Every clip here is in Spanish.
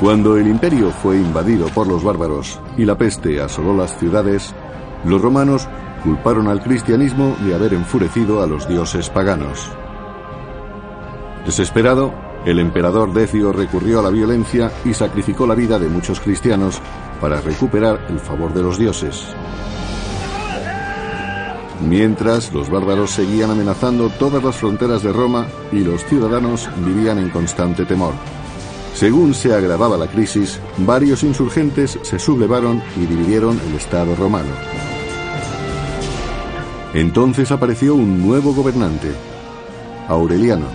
Cuando el imperio fue invadido por los bárbaros y la peste asoló las ciudades, los romanos culparon al cristianismo de haber enfurecido a los dioses paganos. Desesperado, el emperador Decio recurrió a la violencia y sacrificó la vida de muchos cristianos para recuperar el favor de los dioses. Mientras, los bárbaros seguían amenazando todas las fronteras de Roma y los ciudadanos vivían en constante temor. Según se agravaba la crisis, varios insurgentes se sublevaron y dividieron el Estado romano. Entonces apareció un nuevo gobernante, Aureliano,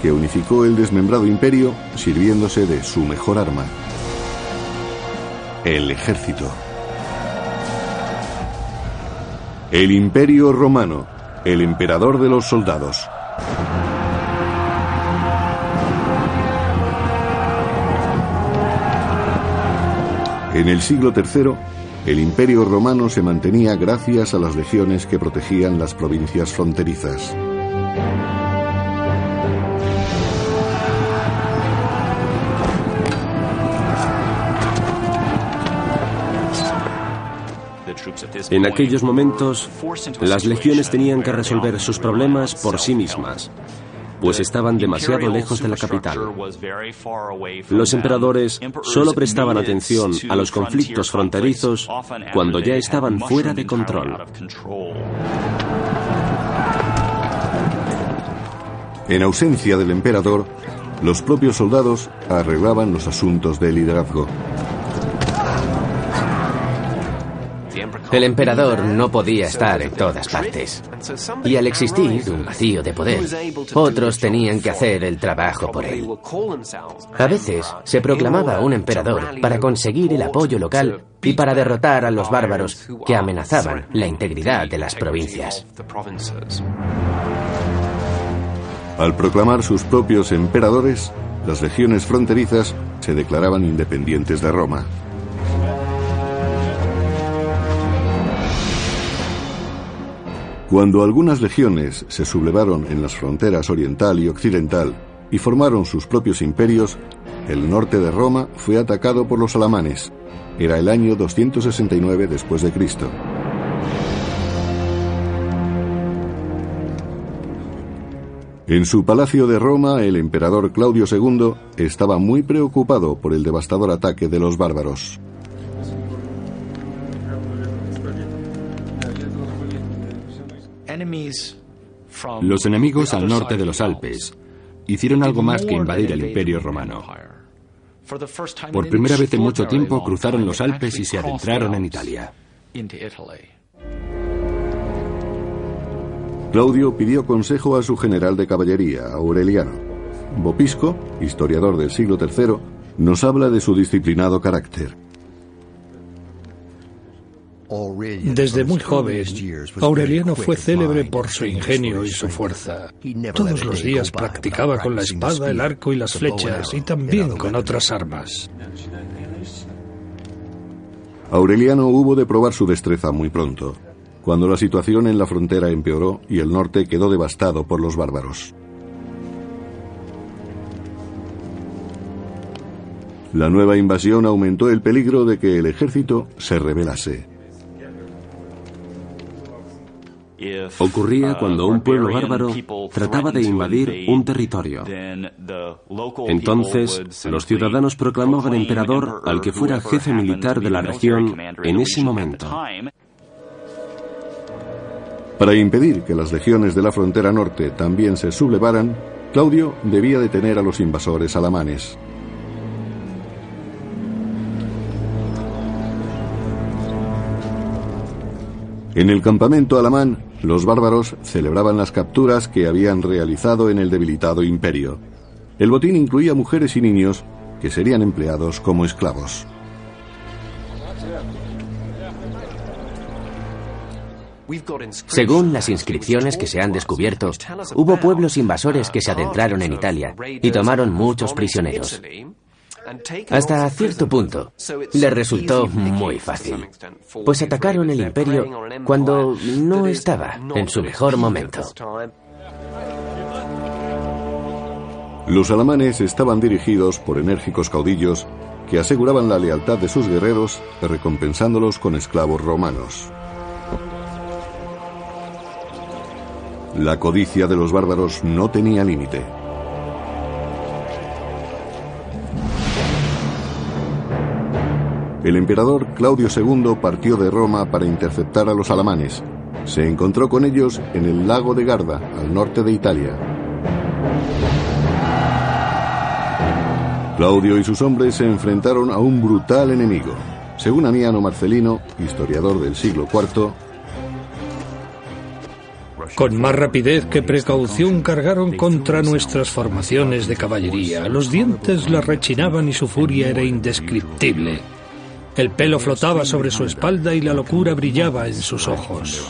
que unificó el desmembrado imperio sirviéndose de su mejor arma, el ejército. El imperio romano, el emperador de los soldados. En el siglo III, el imperio romano se mantenía gracias a las legiones que protegían las provincias fronterizas. En aquellos momentos, las legiones tenían que resolver sus problemas por sí mismas, pues estaban demasiado lejos de la capital. Los emperadores solo prestaban atención a los conflictos fronterizos cuando ya estaban fuera de control. En ausencia del emperador, los propios soldados arreglaban los asuntos de liderazgo. El emperador no podía estar en todas partes. Y al existir un vacío de poder, otros tenían que hacer el trabajo por él. A veces se proclamaba un emperador para conseguir el apoyo local y para derrotar a los bárbaros que amenazaban la integridad de las provincias. Al proclamar sus propios emperadores, las legiones fronterizas se declaraban independientes de Roma. Cuando algunas legiones se sublevaron en las fronteras oriental y occidental y formaron sus propios imperios, el norte de Roma fue atacado por los alamanes. Era el año 269 después de Cristo. En su palacio de Roma, el emperador Claudio II estaba muy preocupado por el devastador ataque de los bárbaros. Los enemigos al norte de los Alpes hicieron algo más que invadir el imperio romano. Por primera vez en mucho tiempo cruzaron los Alpes y se adentraron en Italia. Claudio pidió consejo a su general de caballería, Aureliano. Bopisco, historiador del siglo III, nos habla de su disciplinado carácter. Desde muy joven, Aureliano fue célebre por su ingenio y su fuerza. Todos los días practicaba con la espada, el arco y las flechas, y también con otras armas. Aureliano hubo de probar su destreza muy pronto, cuando la situación en la frontera empeoró y el norte quedó devastado por los bárbaros. La nueva invasión aumentó el peligro de que el ejército se rebelase. Ocurría cuando un pueblo bárbaro trataba de invadir un territorio. Entonces, los ciudadanos proclamaban emperador al que fuera jefe militar de la región en ese momento. Para impedir que las legiones de la frontera norte también se sublevaran, Claudio debía detener a los invasores alamanes. En el campamento alamán, los bárbaros celebraban las capturas que habían realizado en el debilitado imperio. El botín incluía mujeres y niños que serían empleados como esclavos. Según las inscripciones que se han descubierto, hubo pueblos invasores que se adentraron en Italia y tomaron muchos prisioneros. Hasta cierto punto, le resultó muy fácil, pues atacaron el imperio cuando no estaba en su mejor momento. Los alamanes estaban dirigidos por enérgicos caudillos que aseguraban la lealtad de sus guerreros recompensándolos con esclavos romanos. La codicia de los bárbaros no tenía límite. El emperador Claudio II partió de Roma para interceptar a los alamanes. Se encontró con ellos en el lago de Garda, al norte de Italia. Claudio y sus hombres se enfrentaron a un brutal enemigo. Según Aniano Marcelino, historiador del siglo IV, con más rapidez que precaución cargaron contra nuestras formaciones de caballería. Los dientes la rechinaban y su furia era indescriptible. El pelo flotaba sobre su espalda y la locura brillaba en sus ojos.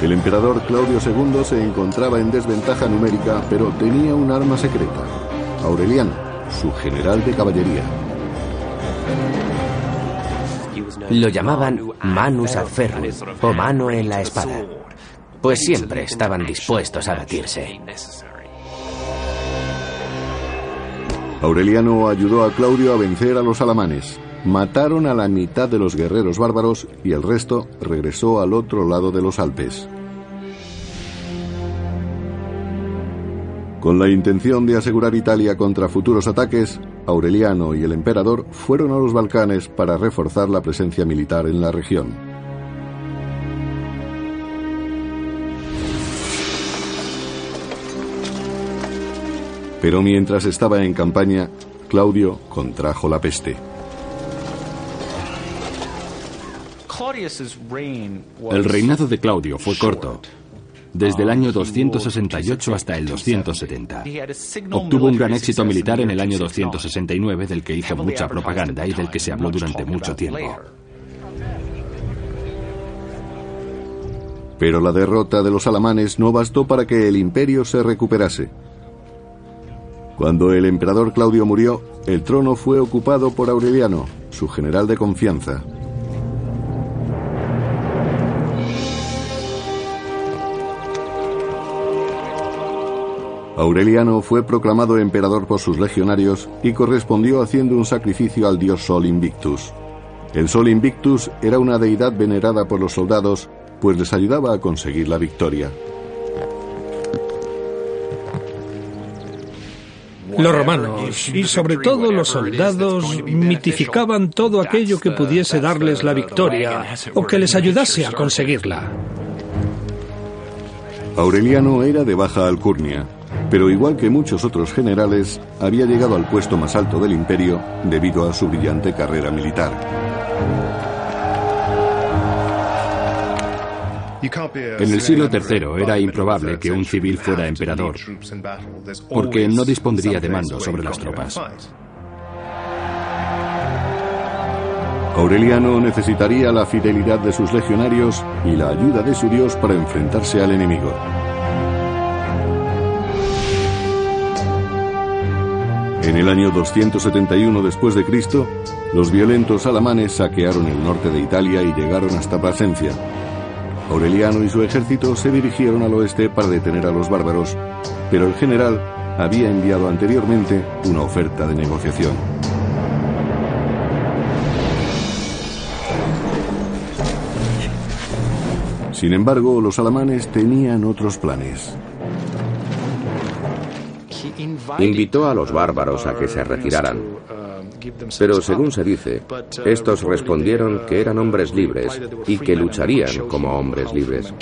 El emperador Claudio II se encontraba en desventaja numérica, pero tenía un arma secreta, Aureliano, su general de caballería. Lo llamaban manus ad ferrum, o mano en la espada, pues siempre estaban dispuestos a batirse. Aureliano ayudó a Claudio a vencer a los alamanes. Mataron a la mitad de los guerreros bárbaros y el resto regresó al otro lado de los Alpes. Con la intención de asegurar Italia contra futuros ataques, Aureliano y el emperador fueron a los Balcanes para reforzar la presencia militar en la región. Pero mientras estaba en campaña, Claudio contrajo la peste. El reinado de Claudio fue corto desde el año 268 hasta el 270. Obtuvo un gran éxito militar en el año 269 del que hizo mucha propaganda y del que se habló durante mucho tiempo. Pero la derrota de los alamanes no bastó para que el imperio se recuperase. Cuando el emperador Claudio murió, el trono fue ocupado por Aureliano, su general de confianza. Aureliano fue proclamado emperador por sus legionarios y correspondió haciendo un sacrificio al dios Sol Invictus. El Sol Invictus era una deidad venerada por los soldados, pues les ayudaba a conseguir la victoria. Los romanos, y sobre todo los soldados, mitificaban todo aquello que pudiese darles la victoria o que les ayudase a conseguirla. Aureliano era de baja alcurnia, pero igual que muchos otros generales, había llegado al puesto más alto del imperio debido a su brillante carrera militar. En el siglo III era improbable que un civil fuera emperador, porque no dispondría de mando sobre las tropas. Aureliano necesitaría la fidelidad de sus legionarios y la ayuda de su dios para enfrentarse al enemigo. En el año 271 después de Cristo, los violentos alamanes saquearon el norte de Italia y llegaron hasta Plasencia. Aureliano y su ejército se dirigieron al oeste para detener a los bárbaros, pero el general había enviado anteriormente una oferta de negociación. Sin embargo, los alamanes tenían otros planes. Invitó a los bárbaros a que se retiraran. Pero según se dice, estos respondieron que eran hombres libres y que lucharían como hombres libres.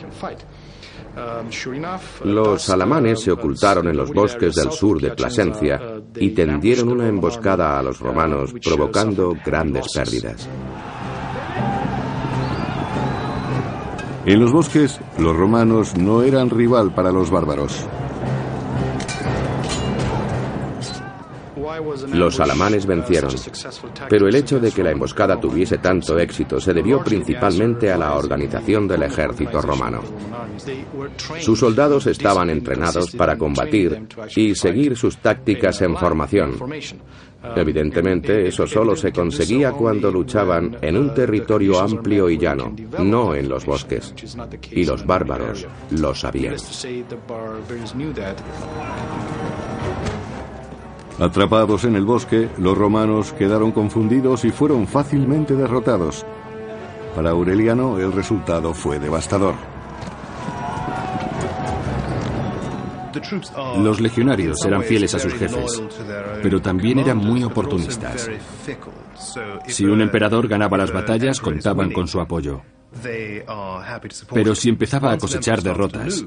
Los alamanes se ocultaron en los bosques del sur de Plasencia y tendieron una emboscada a los romanos, provocando grandes pérdidas. En los bosques, los romanos no eran rival para los bárbaros. Los alamanes vencieron, pero el hecho de que la emboscada tuviese tanto éxito se debió principalmente a la organización del ejército romano. Sus soldados estaban entrenados para combatir y seguir sus tácticas en formación. Evidentemente, eso solo se conseguía cuando luchaban en un territorio amplio y llano, no en los bosques. Y los bárbaros lo sabían. Atrapados en el bosque, los romanos quedaron confundidos y fueron fácilmente derrotados. Para Aureliano el resultado fue devastador. Los legionarios eran fieles a sus jefes, pero también eran muy oportunistas. Si un emperador ganaba las batallas, contaban con su apoyo. Pero si empezaba a cosechar derrotas,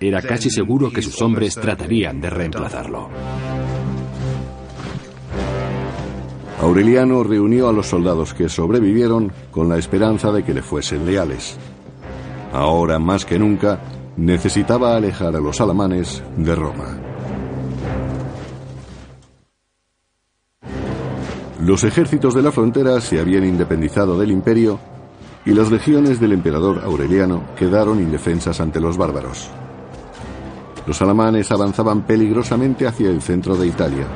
era casi seguro que sus hombres tratarían de reemplazarlo. Aureliano reunió a los soldados que sobrevivieron con la esperanza de que le fuesen leales. Ahora más que nunca, necesitaba alejar a los alamanes de Roma. Los ejércitos de la frontera se habían independizado del imperio y las legiones del emperador Aureliano quedaron indefensas ante los bárbaros. Los alamanes avanzaban peligrosamente hacia el centro de Italia.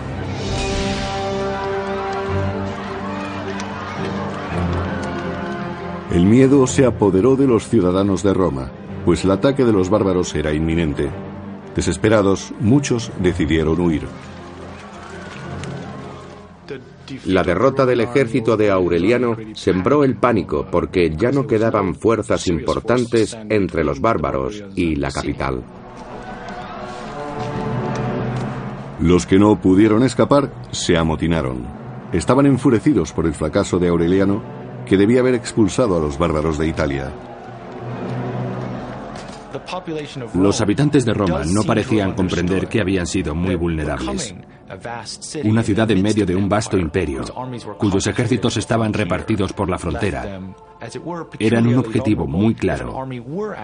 El miedo se apoderó de los ciudadanos de Roma pues el ataque de los bárbaros era inminente. Desesperados, muchos decidieron huir. La derrota del ejército de Aureliano sembró el pánico porque ya no quedaban fuerzas importantes entre los bárbaros y la capital. Los que no pudieron escapar se amotinaron. Estaban enfurecidos por el fracaso de Aureliano, que debía haber expulsado a los bárbaros de Italia. Los habitantes de Roma no parecían comprender que habían sido muy vulnerables. Una ciudad en medio de un vasto imperio, cuyos ejércitos estaban repartidos por la frontera, eran un objetivo muy claro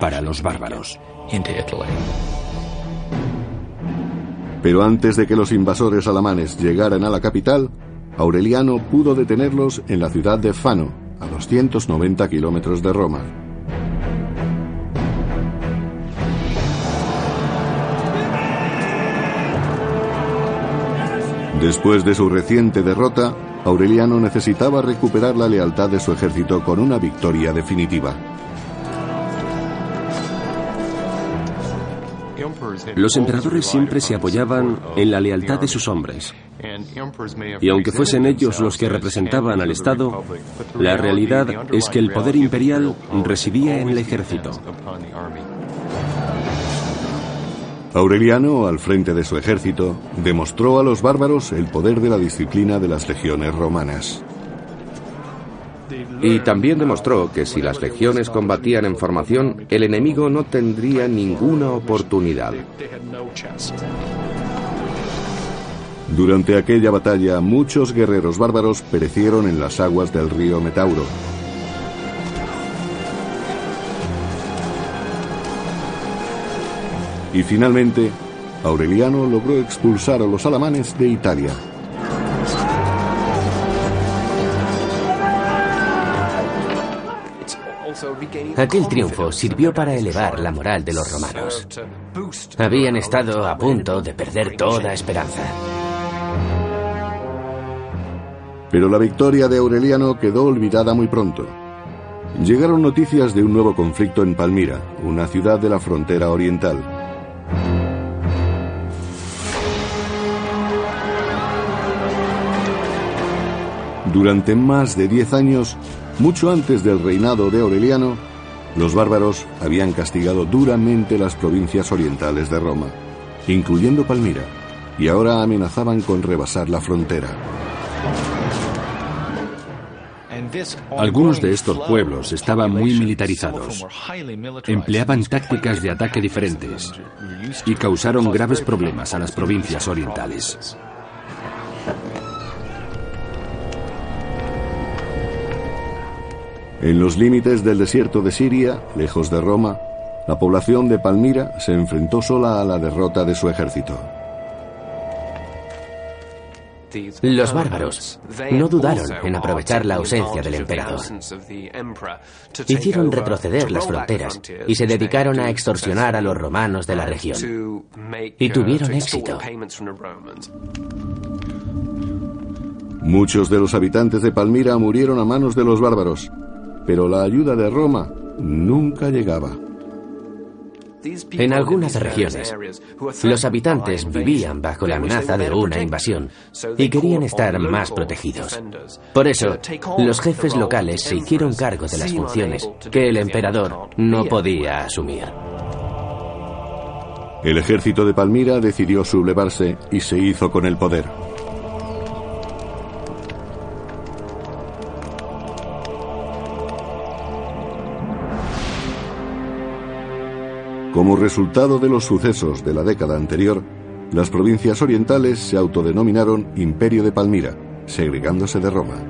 para los bárbaros. Pero antes de que los invasores alamanes llegaran a la capital, Aureliano pudo detenerlos en la ciudad de Fano, a 290 kilómetros de Roma. Después de su reciente derrota, Aureliano necesitaba recuperar la lealtad de su ejército con una victoria definitiva. Los emperadores siempre se apoyaban en la lealtad de sus hombres. Y aunque fuesen ellos los que representaban al Estado, la realidad es que el poder imperial residía en el ejército. Aureliano, al frente de su ejército, demostró a los bárbaros el poder de la disciplina de las legiones romanas. Y también demostró que si las legiones combatían en formación, el enemigo no tendría ninguna oportunidad. Durante aquella batalla, muchos guerreros bárbaros perecieron en las aguas del río Metauro. Y finalmente, Aureliano logró expulsar a los alamanes de Italia. Aquel triunfo sirvió para elevar la moral de los romanos. Habían estado a punto de perder toda esperanza. Pero la victoria de Aureliano quedó olvidada muy pronto. Llegaron noticias de un nuevo conflicto en Palmira, una ciudad de la frontera oriental. Durante más de diez años, mucho antes del reinado de Aureliano, los bárbaros habían castigado duramente las provincias orientales de Roma, incluyendo Palmira, y ahora amenazaban con rebasar la frontera. Algunos de estos pueblos estaban muy militarizados, empleaban tácticas de ataque diferentes y causaron graves problemas a las provincias orientales. En los límites del desierto de Siria, lejos de Roma, la población de Palmira se enfrentó sola a la derrota de su ejército. Los bárbaros no dudaron en aprovechar la ausencia del emperador. Hicieron retroceder las fronteras y se dedicaron a extorsionar a los romanos de la región. Y tuvieron éxito. Muchos de los habitantes de Palmira murieron a manos de los bárbaros, pero la ayuda de Roma nunca llegaba. En algunas regiones, los habitantes vivían bajo la amenaza de una invasión y querían estar más protegidos. Por eso, los jefes locales se hicieron cargo de las funciones que el emperador no podía asumir. El ejército de Palmira decidió sublevarse y se hizo con el poder. Como resultado de los sucesos de la década anterior, las provincias orientales se autodenominaron Imperio de Palmira, segregándose de Roma.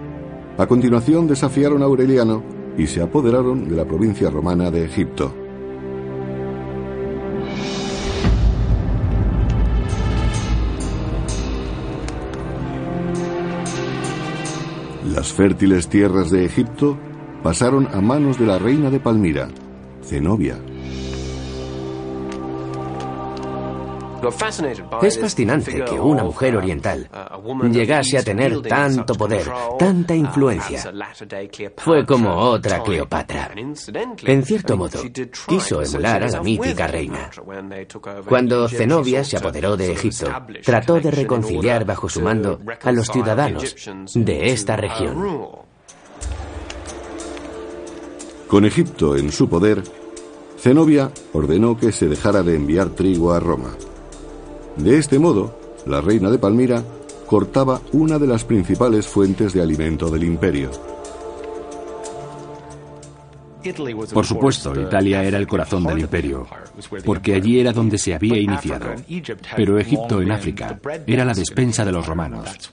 A continuación desafiaron a Aureliano y se apoderaron de la provincia romana de Egipto. Las fértiles tierras de Egipto pasaron a manos de la reina de Palmira, Zenobia. Es fascinante que una mujer oriental llegase a tener tanto poder, tanta influencia. Fue como otra Cleopatra. En cierto modo, quiso emular a la mítica reina. Cuando Zenobia se apoderó de Egipto, trató de reconciliar bajo su mando a los ciudadanos de esta región. Con Egipto en su poder, Zenobia ordenó que se dejara de enviar trigo a Roma. De este modo, la reina de Palmira cortaba una de las principales fuentes de alimento del imperio. Por supuesto, Italia era el corazón del imperio, porque allí era donde se había iniciado. Pero Egipto en África era la despensa de los romanos.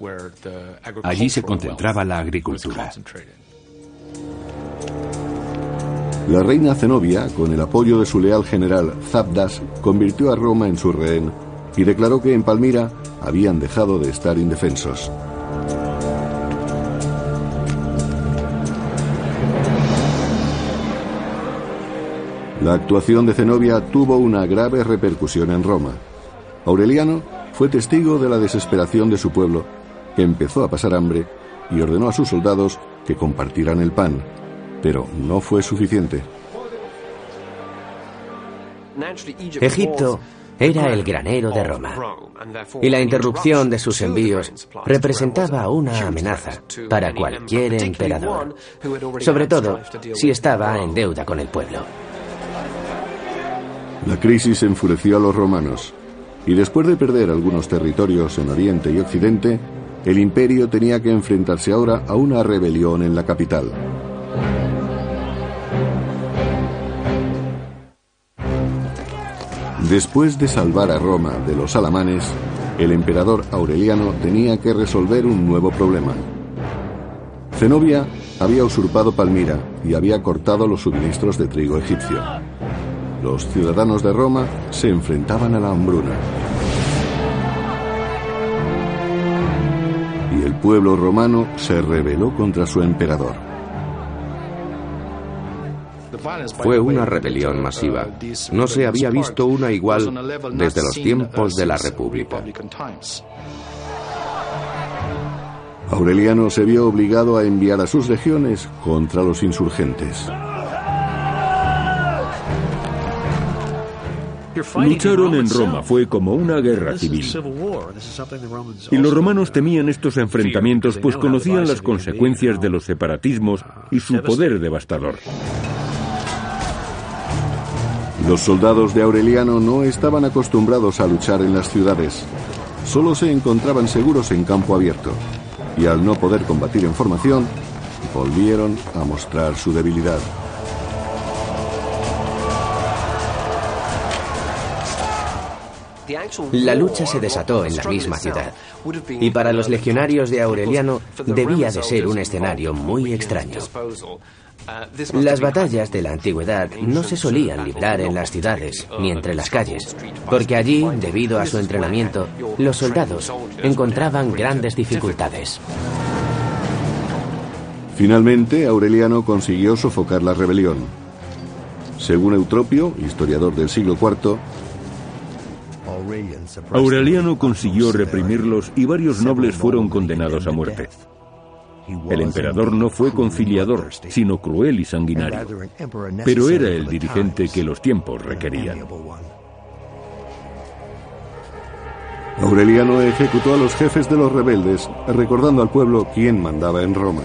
Allí se concentraba la agricultura. La reina Zenobia, con el apoyo de su leal general Zabdas, convirtió a Roma en su rehén y declaró que en Palmira habían dejado de estar indefensos. La actuación de Zenobia tuvo una grave repercusión en Roma. Aureliano fue testigo de la desesperación de su pueblo, que empezó a pasar hambre y ordenó a sus soldados que compartieran el pan, pero no fue suficiente. Egipto era el granero de Roma. Y la interrupción de sus envíos representaba una amenaza para cualquier emperador, sobre todo si estaba en deuda con el pueblo. La crisis enfureció a los romanos, y después de perder algunos territorios en Oriente y Occidente, el imperio tenía que enfrentarse ahora a una rebelión en la capital. Después de salvar a Roma de los alamanes, el emperador Aureliano tenía que resolver un nuevo problema. Zenobia había usurpado Palmira y había cortado los suministros de trigo egipcio. Los ciudadanos de Roma se enfrentaban a la hambruna. Y el pueblo romano se rebeló contra su emperador. Fue una rebelión masiva. No se había visto una igual desde los tiempos de la República. Aureliano se vio obligado a enviar a sus legiones contra los insurgentes. Lucharon en Roma, fue como una guerra civil. Y los romanos temían estos enfrentamientos pues conocían las consecuencias de los separatismos y su poder devastador. Los soldados de Aureliano no estaban acostumbrados a luchar en las ciudades. Solo se encontraban seguros en campo abierto. Y al no poder combatir en formación, volvieron a mostrar su debilidad. La lucha se desató en la misma ciudad. Y para los legionarios de Aureliano debía de ser un escenario muy extraño. Las batallas de la antigüedad no se solían librar en las ciudades ni entre las calles, porque allí, debido a su entrenamiento, los soldados encontraban grandes dificultades. Finalmente, Aureliano consiguió sofocar la rebelión. Según Eutropio, historiador del siglo IV, Aureliano consiguió reprimirlos y varios nobles fueron condenados a muerte. El emperador no fue conciliador, sino cruel y sanguinario. Pero era el dirigente que los tiempos requerían. Aureliano ejecutó a los jefes de los rebeldes, recordando al pueblo quién mandaba en Roma.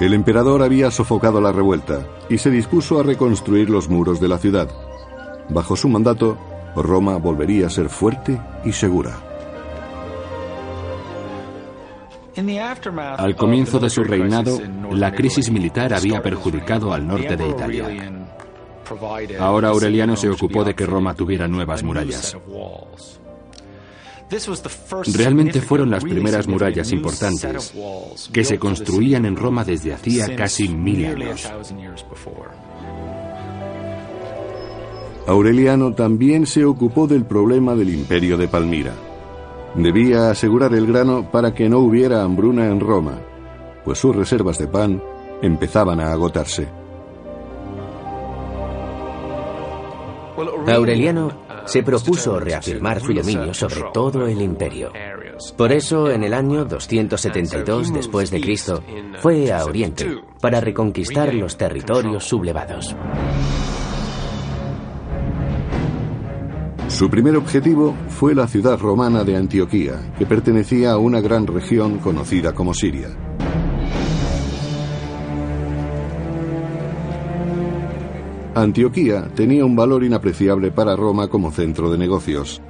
El emperador había sofocado la revuelta y se dispuso a reconstruir los muros de la ciudad. Bajo su mandato, Roma volvería a ser fuerte y segura. Al comienzo de su reinado, la crisis militar había perjudicado al norte de Italia. Ahora Aureliano se ocupó de que Roma tuviera nuevas murallas. Realmente fueron las primeras murallas importantes que se construían en Roma desde hacía casi mil años. Aureliano también se ocupó del problema del imperio de Palmira. Debía asegurar el grano para que no hubiera hambruna en Roma, pues sus reservas de pan empezaban a agotarse. Aureliano se propuso reafirmar su dominio sobre todo el imperio. Por eso, en el año 272 después de Cristo, fue a Oriente para reconquistar los territorios sublevados. Su primer objetivo fue la ciudad romana de Antioquía, que pertenecía a una gran región conocida como Siria. Antioquía tenía un valor inapreciable para Roma como centro de negocios.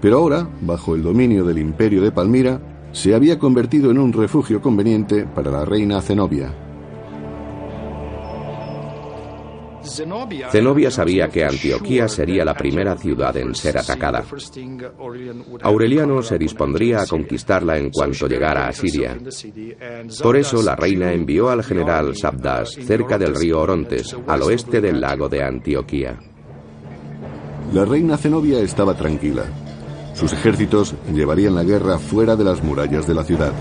Pero ahora, bajo el dominio del imperio de Palmira, se había convertido en un refugio conveniente para la reina Zenobia. Zenobia sabía que Antioquía sería la primera ciudad en ser atacada. Aureliano se dispondría a conquistarla en cuanto llegara a Siria. Por eso la reina envió al general Sabdas cerca del río Orontes, al oeste del lago de Antioquía. La reina Zenobia estaba tranquila. Sus ejércitos llevarían la guerra fuera de las murallas de la ciudad.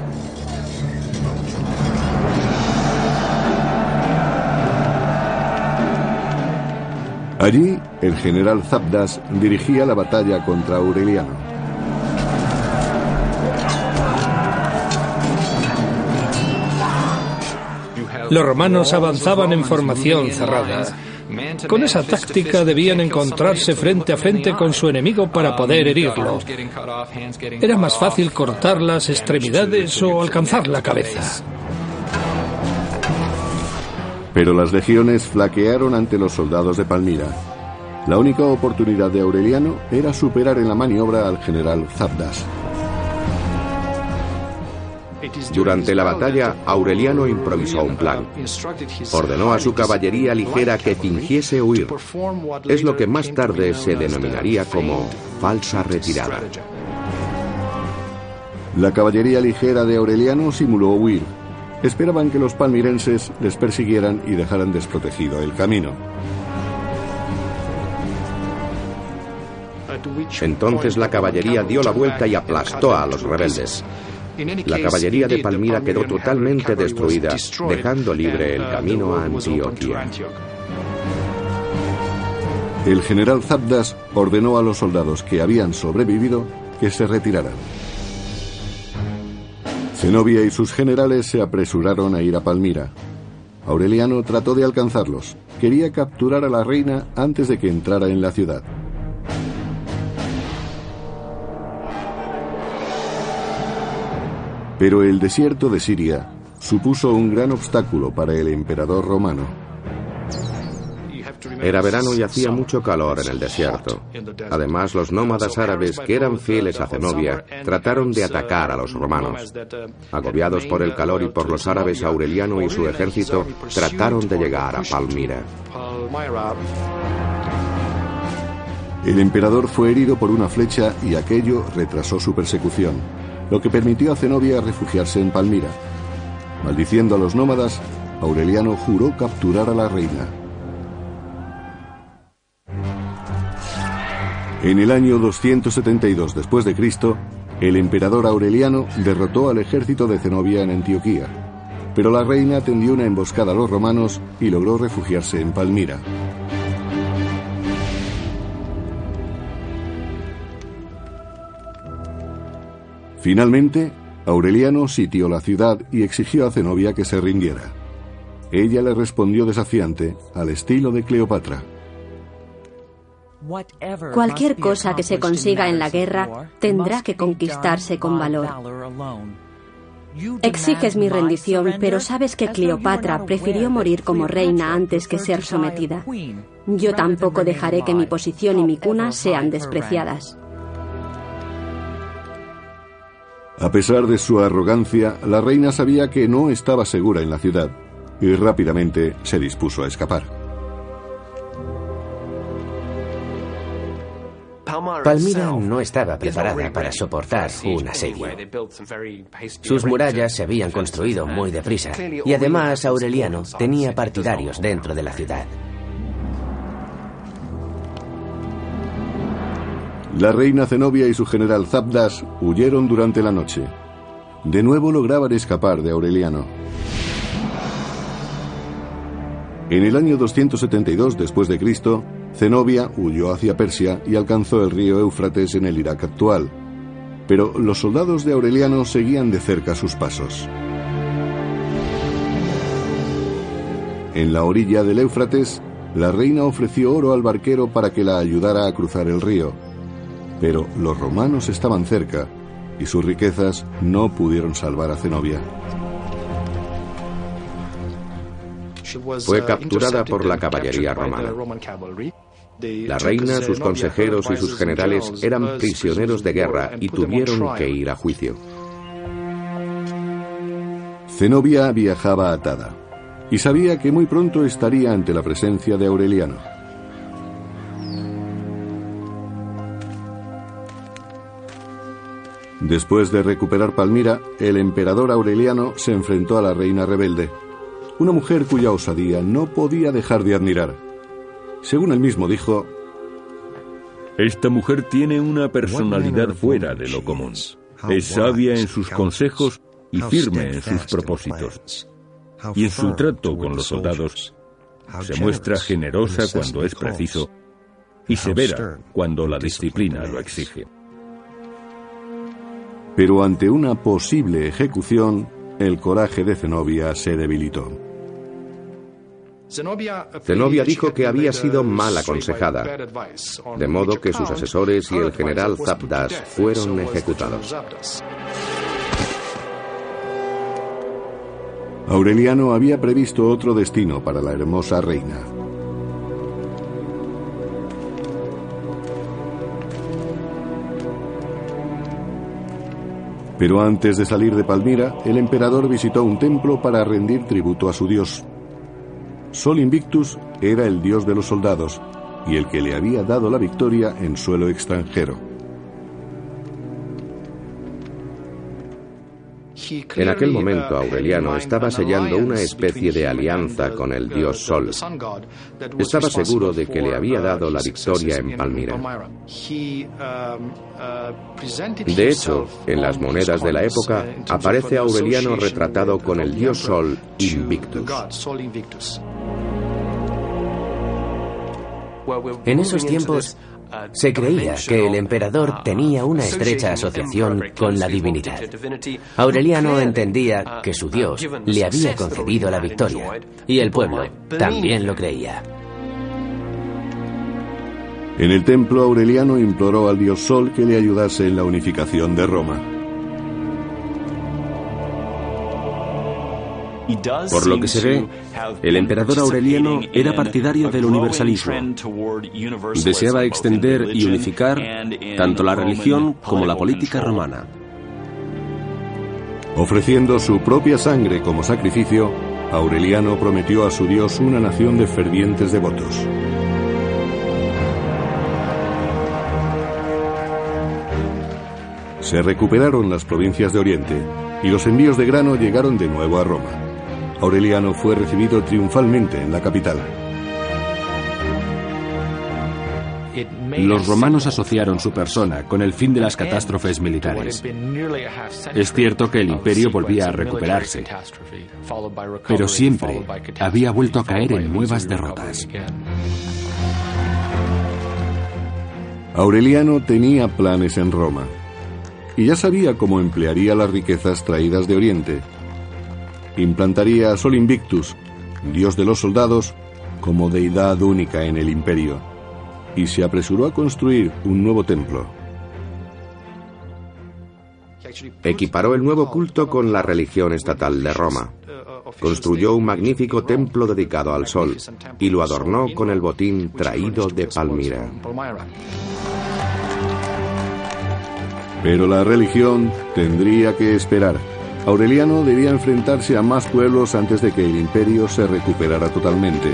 Allí, el general Zabdas dirigía la batalla contra Aureliano. Los romanos avanzaban en formación cerrada. Con esa táctica debían encontrarse frente a frente con su enemigo para poder herirlo. Era más fácil cortar las extremidades o alcanzar la cabeza. Pero las legiones flaquearon ante los soldados de Palmira. La única oportunidad de Aureliano era superar en la maniobra al general Zabdas. Durante la batalla, Aureliano improvisó un plan. Ordenó a su caballería ligera que fingiese huir. Es lo que más tarde se denominaría como falsa retirada. La caballería ligera de Aureliano simuló huir, Esperaban que los palmirenses les persiguieran y dejaran desprotegido el camino. Entonces la caballería dio la vuelta y aplastó a los rebeldes. La caballería de Palmira quedó totalmente destruida, dejando libre el camino a Antioquía. El general Zabdas ordenó a los soldados que habían sobrevivido que se retiraran. Zenobia y sus generales se apresuraron a ir a Palmira. Aureliano trató de alcanzarlos. Quería capturar a la reina antes de que entrara en la ciudad. Pero el desierto de Siria supuso un gran obstáculo para el emperador romano. Era verano y hacía mucho calor en el desierto. Además, los nómadas árabes que eran fieles a Zenobia trataron de atacar a los romanos. Agobiados por el calor y por los árabes, Aureliano y su ejército trataron de llegar a Palmira. El emperador fue herido por una flecha y aquello retrasó su persecución, lo que permitió a Zenobia refugiarse en Palmira. Maldiciendo a los nómadas, Aureliano juró capturar a la reina. En el año 272 después de Cristo, el emperador Aureliano derrotó al ejército de Zenobia en Antioquía, pero la reina tendió una emboscada a los romanos y logró refugiarse en Palmira. Finalmente, Aureliano sitió la ciudad y exigió a Zenobia que se rindiera. Ella le respondió desafiante, al estilo de Cleopatra. Cualquier cosa que se consiga en la guerra tendrá que conquistarse con valor. Exiges mi rendición, pero sabes que Cleopatra prefirió morir como reina antes que ser sometida. Yo tampoco dejaré que mi posición y mi cuna sean despreciadas. A pesar de su arrogancia, la reina sabía que no estaba segura en la ciudad y rápidamente se dispuso a escapar. Palmira no estaba preparada para soportar un asedio. Sus murallas se habían construido muy deprisa y además Aureliano tenía partidarios dentro de la ciudad. La reina Zenobia y su general Zabdas huyeron durante la noche. De nuevo lograban escapar de Aureliano. En el año 272 después de Cristo, Zenobia huyó hacia Persia y alcanzó el río Éufrates en el Irak actual. Pero los soldados de Aureliano seguían de cerca sus pasos. En la orilla del Éufrates, la reina ofreció oro al barquero para que la ayudara a cruzar el río. Pero los romanos estaban cerca y sus riquezas no pudieron salvar a Zenobia. Fue capturada por la caballería romana. La reina, sus consejeros y sus generales eran prisioneros de guerra y tuvieron que ir a juicio. Zenobia viajaba atada y sabía que muy pronto estaría ante la presencia de Aureliano. Después de recuperar Palmira, el emperador Aureliano se enfrentó a la reina rebelde, una mujer cuya osadía no podía dejar de admirar. Según él mismo dijo, Esta mujer tiene una personalidad fuera de lo común. Es sabia en sus consejos y firme en sus propósitos. Y en su trato con los soldados se muestra generosa cuando es preciso y severa cuando la disciplina lo exige. Pero ante una posible ejecución, el coraje de Zenobia se debilitó. Zenobia dijo que había sido mal aconsejada, de modo que sus asesores y el general Zabdas fueron ejecutados. Aureliano había previsto otro destino para la hermosa reina. Pero antes de salir de Palmira, el emperador visitó un templo para rendir tributo a su dios. Sol Invictus era el dios de los soldados y el que le había dado la victoria en suelo extranjero. En aquel momento Aureliano estaba sellando una especie de alianza con el dios Sol. Estaba seguro de que le había dado la victoria en Palmira. De hecho, en las monedas de la época aparece Aureliano retratado con el dios Sol Invictus. En esos tiempos se creía que el emperador tenía una estrecha asociación con la divinidad. Aureliano entendía que su dios le había concedido la victoria y el pueblo también lo creía. En el templo Aureliano imploró al dios Sol que le ayudase en la unificación de Roma. Por lo que se ve, el emperador Aureliano era partidario del universalismo. Deseaba extender y unificar tanto la religión como la política romana. Ofreciendo su propia sangre como sacrificio, Aureliano prometió a su dios una nación de fervientes devotos. Se recuperaron las provincias de Oriente y los envíos de grano llegaron de nuevo a Roma. Aureliano fue recibido triunfalmente en la capital. Los romanos asociaron su persona con el fin de las catástrofes militares. Es cierto que el imperio volvía a recuperarse, pero siempre había vuelto a caer en nuevas derrotas. Aureliano tenía planes en Roma. y ya sabía cómo emplearía las riquezas traídas de Oriente. Implantaría a Sol Invictus, dios de los soldados, como deidad única en el imperio, y se apresuró a construir un nuevo templo. Equiparó el nuevo culto con la religión estatal de Roma. Construyó un magnífico templo dedicado al sol y lo adornó con el botín traído de Palmira. Pero la religión tendría que esperar. Aureliano debía enfrentarse a más pueblos antes de que el imperio se recuperara totalmente.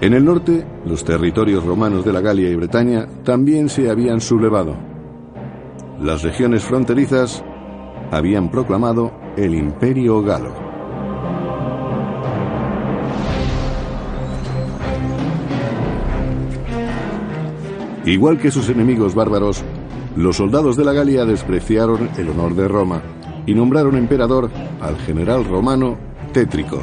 En el norte, los territorios romanos de la Galia y Bretaña también se habían sublevado. Las regiones fronterizas habían proclamado el imperio galo. Igual que sus enemigos bárbaros, los soldados de la Galia despreciaron el honor de Roma y nombraron emperador al general romano Tétrico.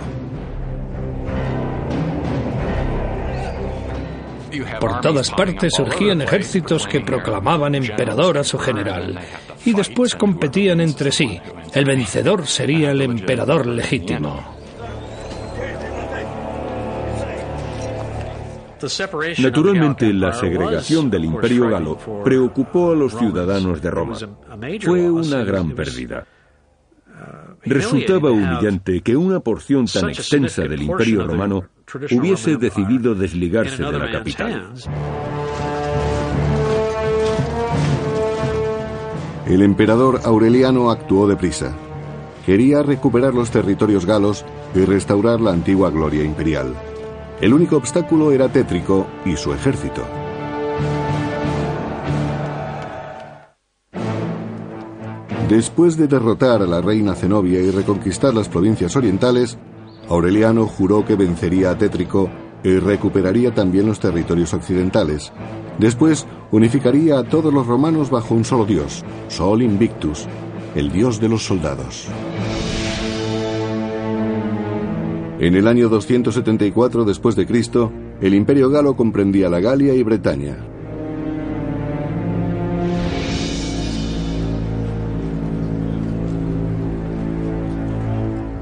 Por todas partes surgían ejércitos que proclamaban emperador a su general y después competían entre sí. El vencedor sería el emperador legítimo. Naturalmente, la segregación del imperio galo preocupó a los ciudadanos de Roma. Fue una gran pérdida. Resultaba humillante que una porción tan extensa del imperio romano hubiese decidido desligarse de la capital. El emperador Aureliano actuó deprisa. Quería recuperar los territorios galos y restaurar la antigua gloria imperial. El único obstáculo era Tétrico y su ejército. Después de derrotar a la reina Zenobia y reconquistar las provincias orientales, Aureliano juró que vencería a Tétrico y recuperaría también los territorios occidentales. Después unificaría a todos los romanos bajo un solo dios, Sol Invictus, el dios de los soldados. En el año 274 después de Cristo, el Imperio galo comprendía la Galia y Bretaña.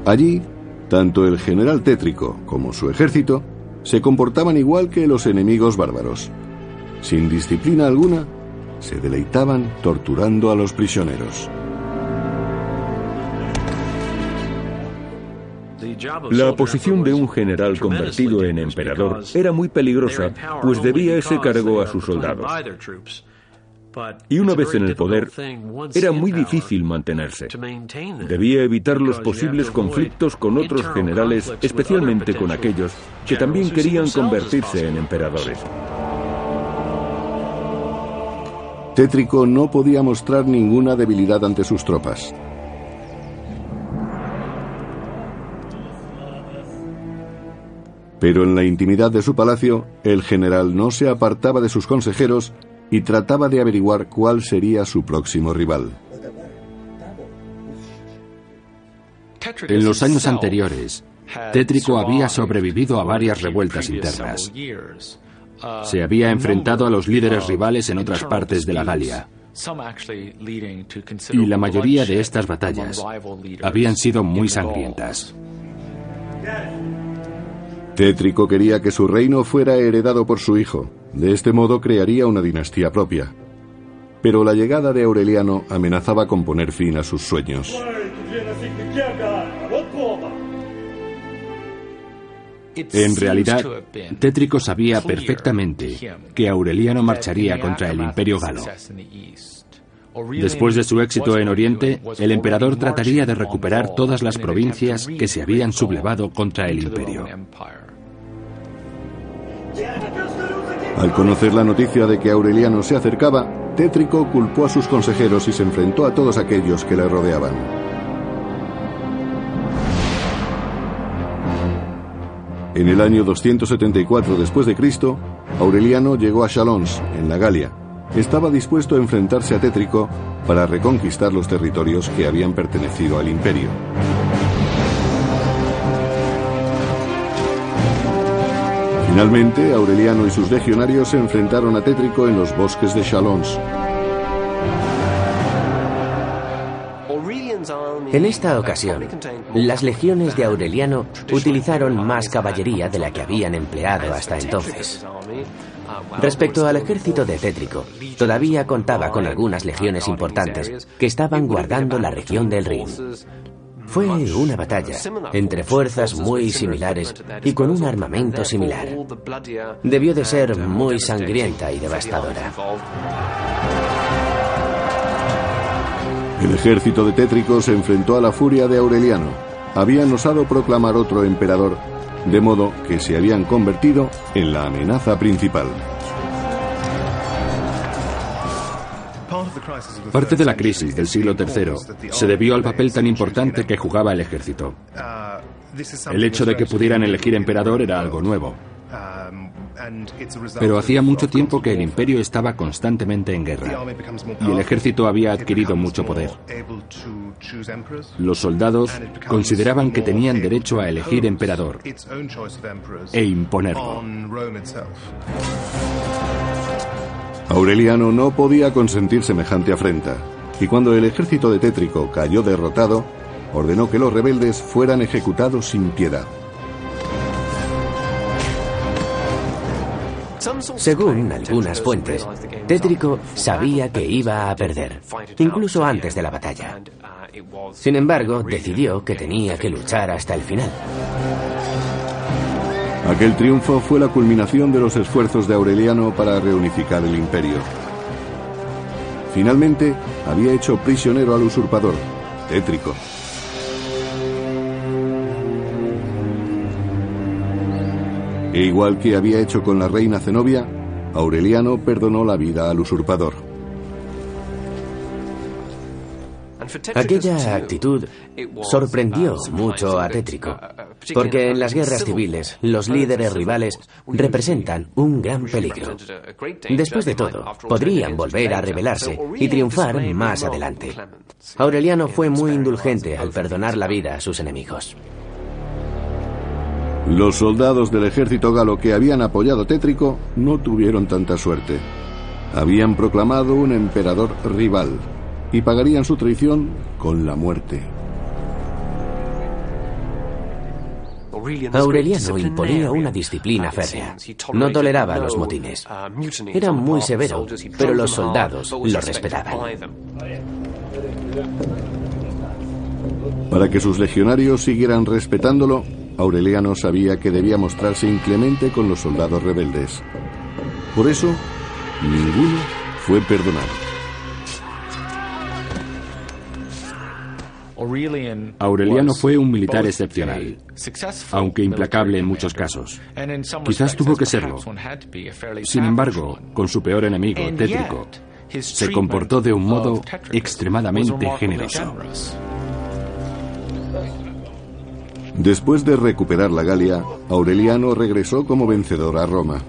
Allí, tanto el general tétrico como su ejército se comportaban igual que los enemigos bárbaros. Sin disciplina alguna, se deleitaban torturando a los prisioneros. La posición de un general convertido en emperador era muy peligrosa, pues debía ese cargo a sus soldados. Y una vez en el poder, era muy difícil mantenerse. Debía evitar los posibles conflictos con otros generales, especialmente con aquellos que también querían convertirse en emperadores. Tétrico no podía mostrar ninguna debilidad ante sus tropas. Pero en la intimidad de su palacio, el general no se apartaba de sus consejeros y trataba de averiguar cuál sería su próximo rival. En los años anteriores, Tétrico había sobrevivido a varias revueltas internas. Se había enfrentado a los líderes rivales en otras partes de la Galia. Y la mayoría de estas batallas habían sido muy sangrientas. Tétrico quería que su reino fuera heredado por su hijo. De este modo crearía una dinastía propia. Pero la llegada de Aureliano amenazaba con poner fin a sus sueños. En realidad, Tétrico sabía perfectamente que Aureliano marcharía contra el imperio galo. Después de su éxito en Oriente, el emperador trataría de recuperar todas las provincias que se habían sublevado contra el imperio. Al conocer la noticia de que Aureliano se acercaba, Tétrico culpó a sus consejeros y se enfrentó a todos aquellos que le rodeaban. En el año 274 después de Cristo, Aureliano llegó a Chalons, en la Galia. Estaba dispuesto a enfrentarse a Tétrico para reconquistar los territorios que habían pertenecido al imperio. Finalmente, Aureliano y sus legionarios se enfrentaron a Tétrico en los bosques de Chalons. En esta ocasión, las legiones de Aureliano utilizaron más caballería de la que habían empleado hasta entonces. Respecto al ejército de Tétrico, todavía contaba con algunas legiones importantes que estaban guardando la región del Rin. Fue una batalla entre fuerzas muy similares y con un armamento similar. Debió de ser muy sangrienta y devastadora. El ejército de Tétrico se enfrentó a la furia de Aureliano. Habían osado proclamar otro emperador, de modo que se habían convertido en la amenaza principal. Parte de la crisis del siglo III se debió al papel tan importante que jugaba el ejército. El hecho de que pudieran elegir emperador era algo nuevo. Pero hacía mucho tiempo que el imperio estaba constantemente en guerra y el ejército había adquirido mucho poder. Los soldados consideraban que tenían derecho a elegir emperador e imponerlo. Aureliano no podía consentir semejante afrenta, y cuando el ejército de Tétrico cayó derrotado, ordenó que los rebeldes fueran ejecutados sin piedad. Según algunas fuentes, Tétrico sabía que iba a perder, incluso antes de la batalla. Sin embargo, decidió que tenía que luchar hasta el final. Aquel triunfo fue la culminación de los esfuerzos de Aureliano para reunificar el imperio. Finalmente, había hecho prisionero al usurpador, Tétrico. E igual que había hecho con la reina Zenobia, Aureliano perdonó la vida al usurpador. Aquella actitud sorprendió mucho a Tétrico, porque en las guerras civiles los líderes rivales representan un gran peligro. Después de todo, podrían volver a rebelarse y triunfar más adelante. Aureliano fue muy indulgente al perdonar la vida a sus enemigos. Los soldados del ejército galo que habían apoyado Tétrico no tuvieron tanta suerte. Habían proclamado un emperador rival, y pagarían su traición con la muerte. Aureliano imponía una disciplina férrea. No toleraba los motines. Era muy severo, pero los soldados lo respetaban. Para que sus legionarios siguieran respetándolo, Aureliano sabía que debía mostrarse inclemente con los soldados rebeldes. Por eso, ninguno fue perdonado. Aureliano fue un militar excepcional, aunque implacable en muchos casos. Quizás tuvo que serlo. Sin embargo, con su peor enemigo, Tétrico, se comportó de un modo extremadamente generoso. Después de recuperar la Galia, Aureliano regresó como vencedor a Roma.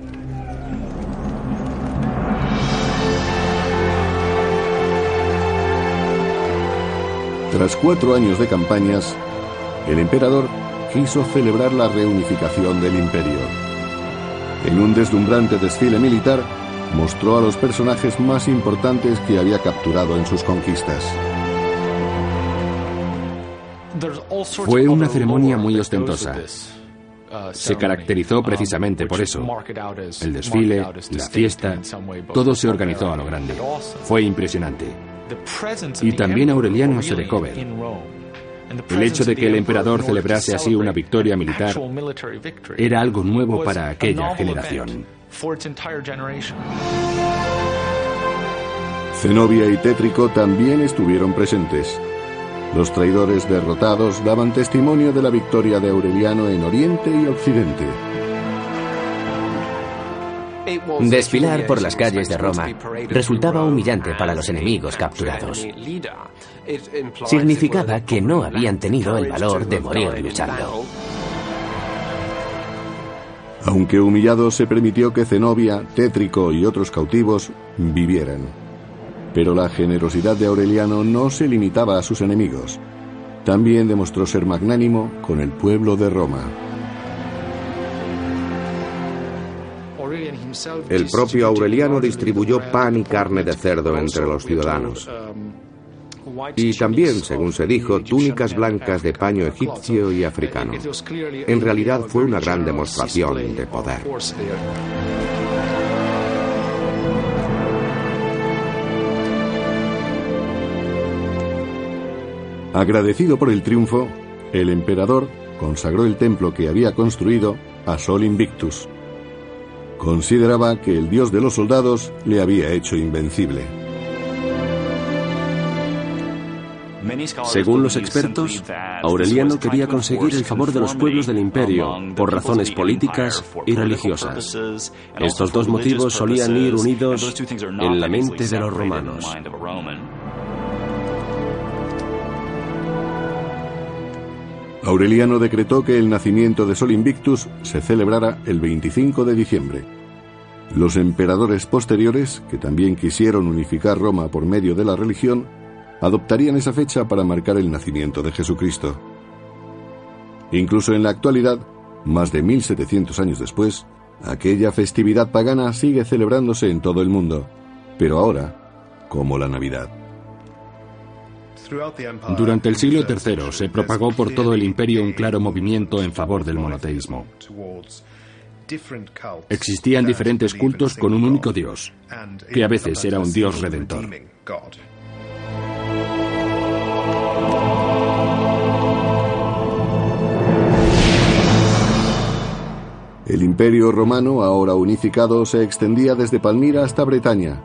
Tras cuatro años de campañas, el emperador quiso celebrar la reunificación del imperio. En un deslumbrante desfile militar, mostró a los personajes más importantes que había capturado en sus conquistas. Fue una ceremonia muy ostentosa. Se caracterizó precisamente por eso. El desfile, la fiesta, todo se organizó a lo grande. Fue impresionante. Y también Aureliano se dejó ver. El hecho de que el emperador celebrase así una victoria militar era algo nuevo para aquella generación. Zenobia y Tétrico también estuvieron presentes. Los traidores derrotados daban testimonio de la victoria de Aureliano en Oriente y Occidente. Desfilar por las calles de Roma resultaba humillante para los enemigos capturados. Significaba que no habían tenido el valor de morir luchando. Aunque humillado, se permitió que Zenobia, Tétrico y otros cautivos vivieran. Pero la generosidad de Aureliano no se limitaba a sus enemigos. También demostró ser magnánimo con el pueblo de Roma. El propio Aureliano distribuyó pan y carne de cerdo entre los ciudadanos. y también, según se dijo, túnicas blancas de paño egipcio y africano. En realidad fue una gran demostración de poder. Agradecido por el triunfo, el emperador consagró el templo que había construido a Sol Invictus. Consideraba que el dios de los soldados le había hecho invencible. Según los expertos, Aureliano quería conseguir el favor de los pueblos del imperio por razones políticas y religiosas. Estos dos motivos solían ir unidos en la mente de los romanos. Aureliano decretó que el nacimiento de Sol Invictus se celebrara el 25 de diciembre. Los emperadores posteriores, que también quisieron unificar Roma por medio de la religión, adoptarían esa fecha para marcar el nacimiento de Jesucristo. Incluso en la actualidad, más de 1700 años después, aquella festividad pagana sigue celebrándose en todo el mundo, pero ahora como la Navidad. Durante el siglo III se propagó por todo el imperio un claro movimiento en favor del monoteísmo. Existían diferentes cultos con un único dios, que a veces era un dios redentor. El imperio romano, ahora unificado, se extendía desde Palmira hasta Bretaña,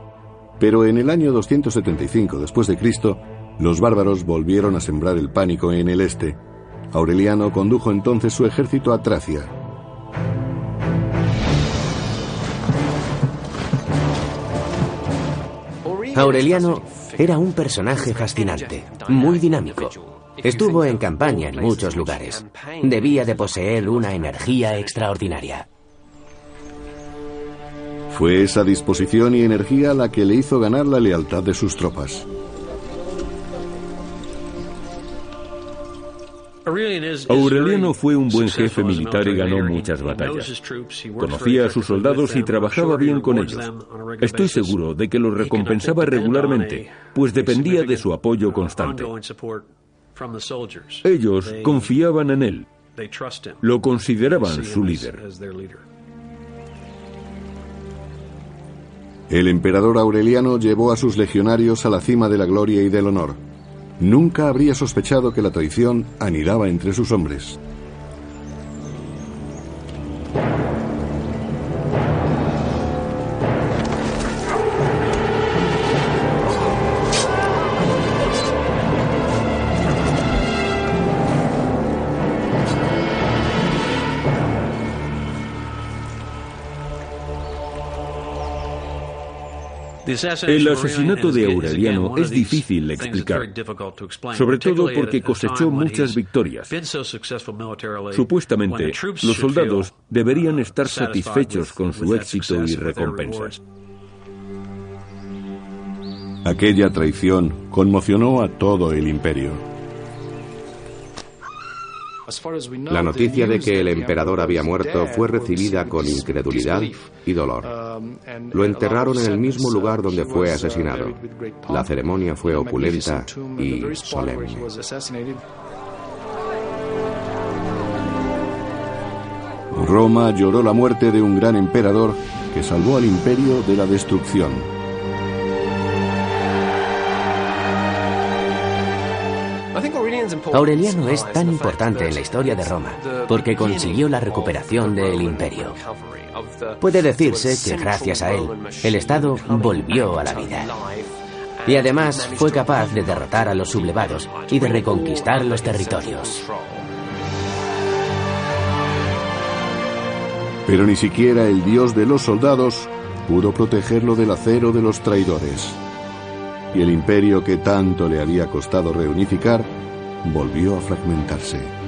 pero en el año 275 después de Cristo los bárbaros volvieron a sembrar el pánico en el este. Aureliano condujo entonces su ejército a Tracia. Aureliano era un personaje fascinante, muy dinámico. Estuvo en campaña en muchos lugares. Debía de poseer una energía extraordinaria. Fue esa disposición y energía la que le hizo ganar la lealtad de sus tropas. Aureliano fue un buen jefe militar y ganó muchas batallas. Conocía a sus soldados y trabajaba bien con ellos. Estoy seguro de que los recompensaba regularmente, pues dependía de su apoyo constante. Ellos confiaban en él. Lo consideraban su líder. El emperador Aureliano llevó a sus legionarios a la cima de la gloria y del honor. Nunca habría sospechado que la traición anidaba entre sus hombres. El asesinato de Aureliano es difícil de explicar, sobre todo porque cosechó muchas victorias. Supuestamente, los soldados deberían estar satisfechos con su éxito y recompensas. Aquella traición conmocionó a todo el imperio. La noticia de que el emperador había muerto fue recibida con incredulidad y dolor. Lo enterraron en el mismo lugar donde fue asesinado. La ceremonia fue opulenta y solemne. Roma lloró la muerte de un gran emperador que salvó al imperio de la destrucción. Aureliano es tan importante en la historia de Roma porque consiguió la recuperación del imperio. Puede decirse que gracias a él, el Estado volvió a la vida. Y además fue capaz de derrotar a los sublevados y de reconquistar los territorios. Pero ni siquiera el dios de los soldados pudo protegerlo del acero de los traidores. Y el imperio que tanto le había costado reunificar volvió a fragmentarse.